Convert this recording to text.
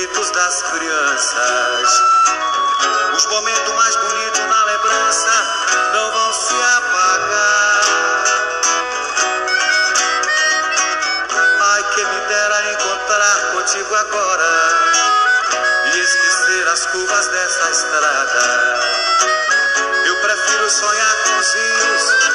gritos das crianças. Os momentos mais bonitos na lembrança não vão se apagar. Ai, que me dera encontrar contigo agora e esquecer as curvas dessa estrada. Eu prefiro sonhar com os rios